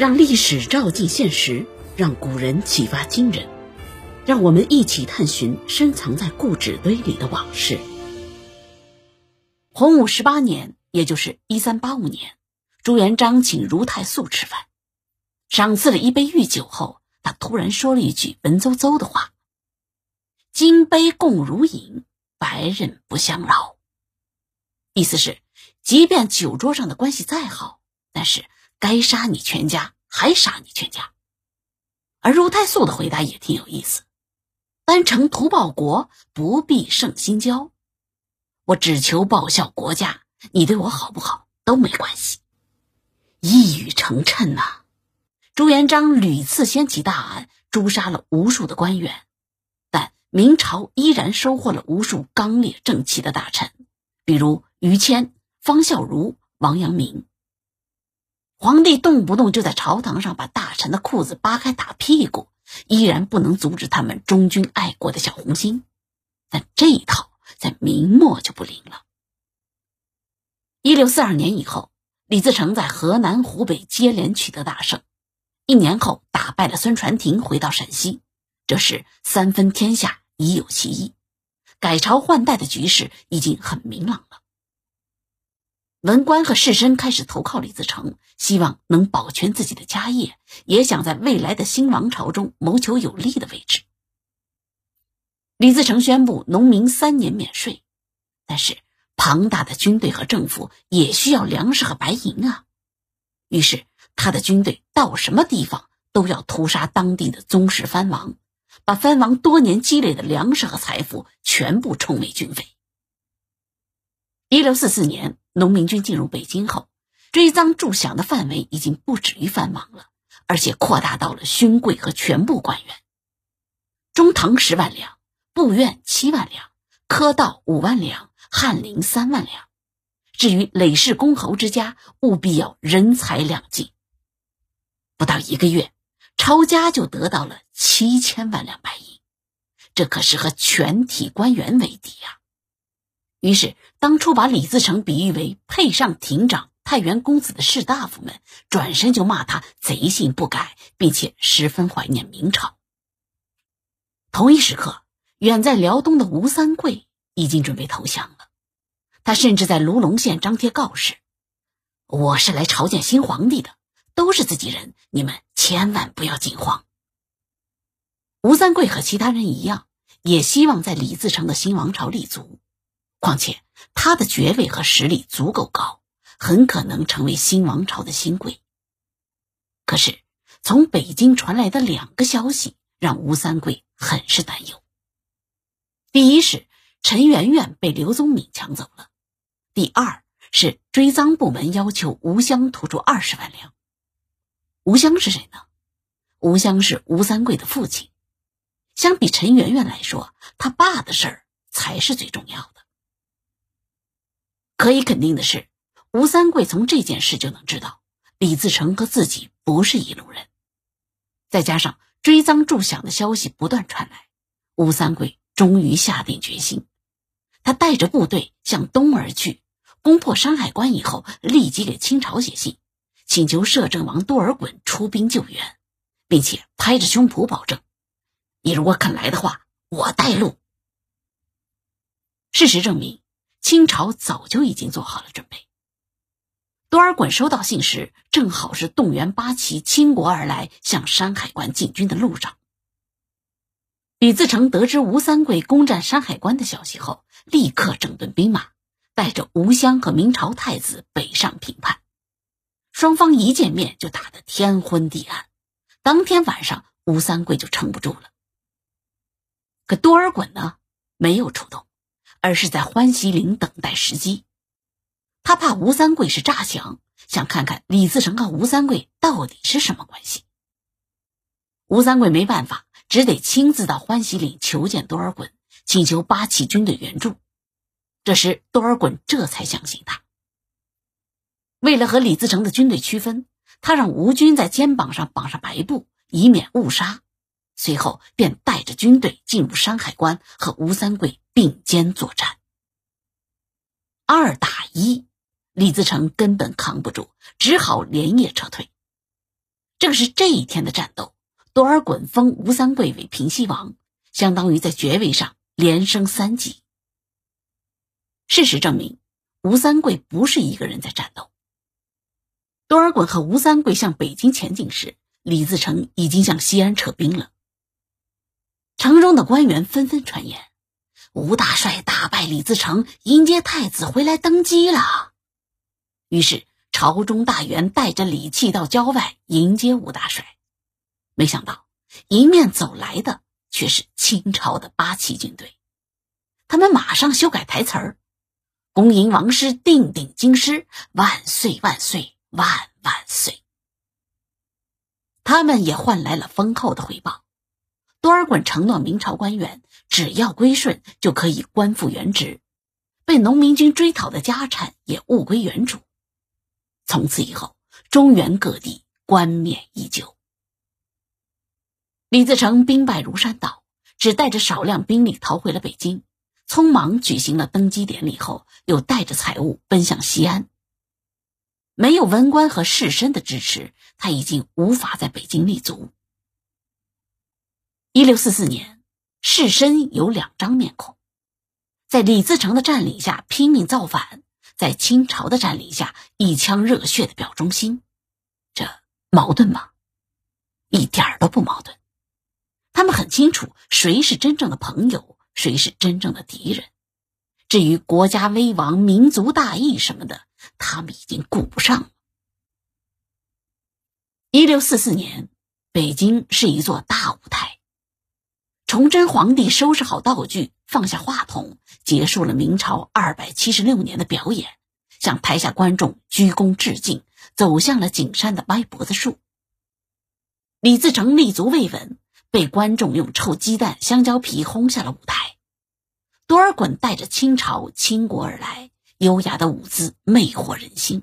让历史照进现实，让古人启发今人，让我们一起探寻深藏在故纸堆里的往事。洪武十八年，也就是一三八五年，朱元璋请茹太素吃饭，赏赐了一杯御酒后，他突然说了一句文绉绉的话：“金杯共如饮，白刃不相扰。”意思是，即便酒桌上的关系再好，但是。该杀你全家，还杀你全家。而如太素的回答也挺有意思：单程图报国，不必胜心骄。我只求报效国家，你对我好不好都没关系。一语成谶呐！朱元璋屡次掀起大案，诛杀了无数的官员，但明朝依然收获了无数刚烈正气的大臣，比如于谦、方孝孺、王阳明。皇帝动不动就在朝堂上把大臣的裤子扒开打屁股，依然不能阻止他们忠君爱国的小红心。但这一套在明末就不灵了。一六四二年以后，李自成在河南、湖北接连取得大胜，一年后打败了孙传庭，回到陕西，这时三分天下已有其一，改朝换代的局势已经很明朗。文官和士绅开始投靠李自成，希望能保全自己的家业，也想在未来的新王朝中谋求有利的位置。李自成宣布农民三年免税，但是庞大的军队和政府也需要粮食和白银啊。于是他的军队到什么地方都要屠杀当地的宗室藩王，把藩王多年积累的粮食和财富全部充为军费。一六四四年。农民军进入北京后，追赃助饷的范围已经不止于藩王了，而且扩大到了勋贵和全部官员。中堂十万两，部院七万两，科道五万两，翰林三万两。至于累世公侯之家，务必要人财两尽。不到一个月，抄家就得到了七千万两白银，这可是和全体官员为敌呀。于是，当初把李自成比喻为配上亭长、太原公子的士大夫们，转身就骂他贼性不改，并且十分怀念明朝。同一时刻，远在辽东的吴三桂已经准备投降了。他甚至在卢龙县张贴告示：“我是来朝见新皇帝的，都是自己人，你们千万不要惊慌。”吴三桂和其他人一样，也希望在李自成的新王朝立足。况且他的爵位和实力足够高，很可能成为新王朝的新贵。可是从北京传来的两个消息让吴三桂很是担忧：第一是陈圆圆被刘宗敏抢走了；第二是追赃部门要求吴襄吐出二十万两。吴襄是谁呢？吴襄是吴三桂的父亲。相比陈圆圆来说，他爸的事儿才是最重要的。可以肯定的是，吴三桂从这件事就能知道李自成和自己不是一路人。再加上追赃助饷的消息不断传来，吴三桂终于下定决心。他带着部队向东而去，攻破山海关以后，立即给清朝写信，请求摄政王多尔衮出兵救援，并且拍着胸脯保证：“你如果肯来的话，我带路。”事实证明。清朝早就已经做好了准备。多尔衮收到信时，正好是动员八旗倾国而来，向山海关进军的路上。李自成得知吴三桂攻占山海关的消息后，立刻整顿兵马，带着吴襄和明朝太子北上平叛。双方一见面就打得天昏地暗。当天晚上，吴三桂就撑不住了。可多尔衮呢，没有出动。而是在欢喜岭等待时机，他怕吴三桂是诈降，想看看李自成和吴三桂到底是什么关系。吴三桂没办法，只得亲自到欢喜岭求见多尔衮，请求八旗军队援助。这时，多尔衮这才相信他。为了和李自成的军队区分，他让吴军在肩膀上绑上白布，以免误杀。随后便带着军队进入山海关，和吴三桂并肩作战。二打一，李自成根本扛不住，只好连夜撤退。正是这一天的战斗，多尔衮封吴三桂为平西王，相当于在爵位上连升三级。事实证明，吴三桂不是一个人在战斗。多尔衮和吴三桂向北京前进时，李自成已经向西安撤兵了。城中的官员纷纷传言，吴大帅打败李自成，迎接太子回来登基了。于是，朝中大员带着礼器到郊外迎接吴大帅。没想到，迎面走来的却是清朝的八旗军队。他们马上修改台词儿：“恭迎王师定鼎京师，万岁万岁万万岁！”他们也换来了丰厚的回报。多尔衮承诺明朝官员，只要归顺就可以官复原职，被农民军追讨的家产也物归原主。从此以后，中原各地官冕依旧。李自成兵败如山倒，只带着少量兵力逃回了北京，匆忙举行了登基典礼后，又带着财物奔向西安。没有文官和士绅的支持，他已经无法在北京立足。一六四四年，士绅有两张面孔，在李自成的占领下拼命造反，在清朝的占领下一腔热血的表忠心，这矛盾吗？一点儿都不矛盾。他们很清楚谁是真正的朋友，谁是真正的敌人。至于国家危亡、民族大义什么的，他们已经顾不上了。一六四四年，北京是一座大舞台。崇祯皇帝收拾好道具，放下话筒，结束了明朝二百七十六年的表演，向台下观众鞠躬致敬，走向了景山的歪脖子树。李自成立足未稳，被观众用臭鸡蛋、香蕉皮轰下了舞台。多尔衮带着清朝倾国而来，优雅的舞姿魅惑人心。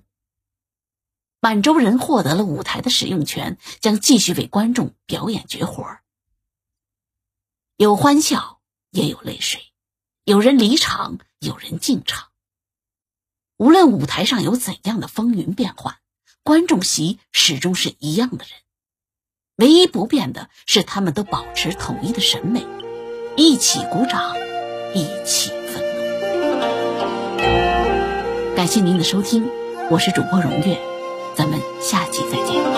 满洲人获得了舞台的使用权，将继续为观众表演绝活儿。有欢笑，也有泪水；有人离场，有人进场。无论舞台上有怎样的风云变幻，观众席始终是一样的人。唯一不变的是，他们都保持统一的审美，一起鼓掌，一起愤怒。感谢您的收听，我是主播荣月，咱们下期再见。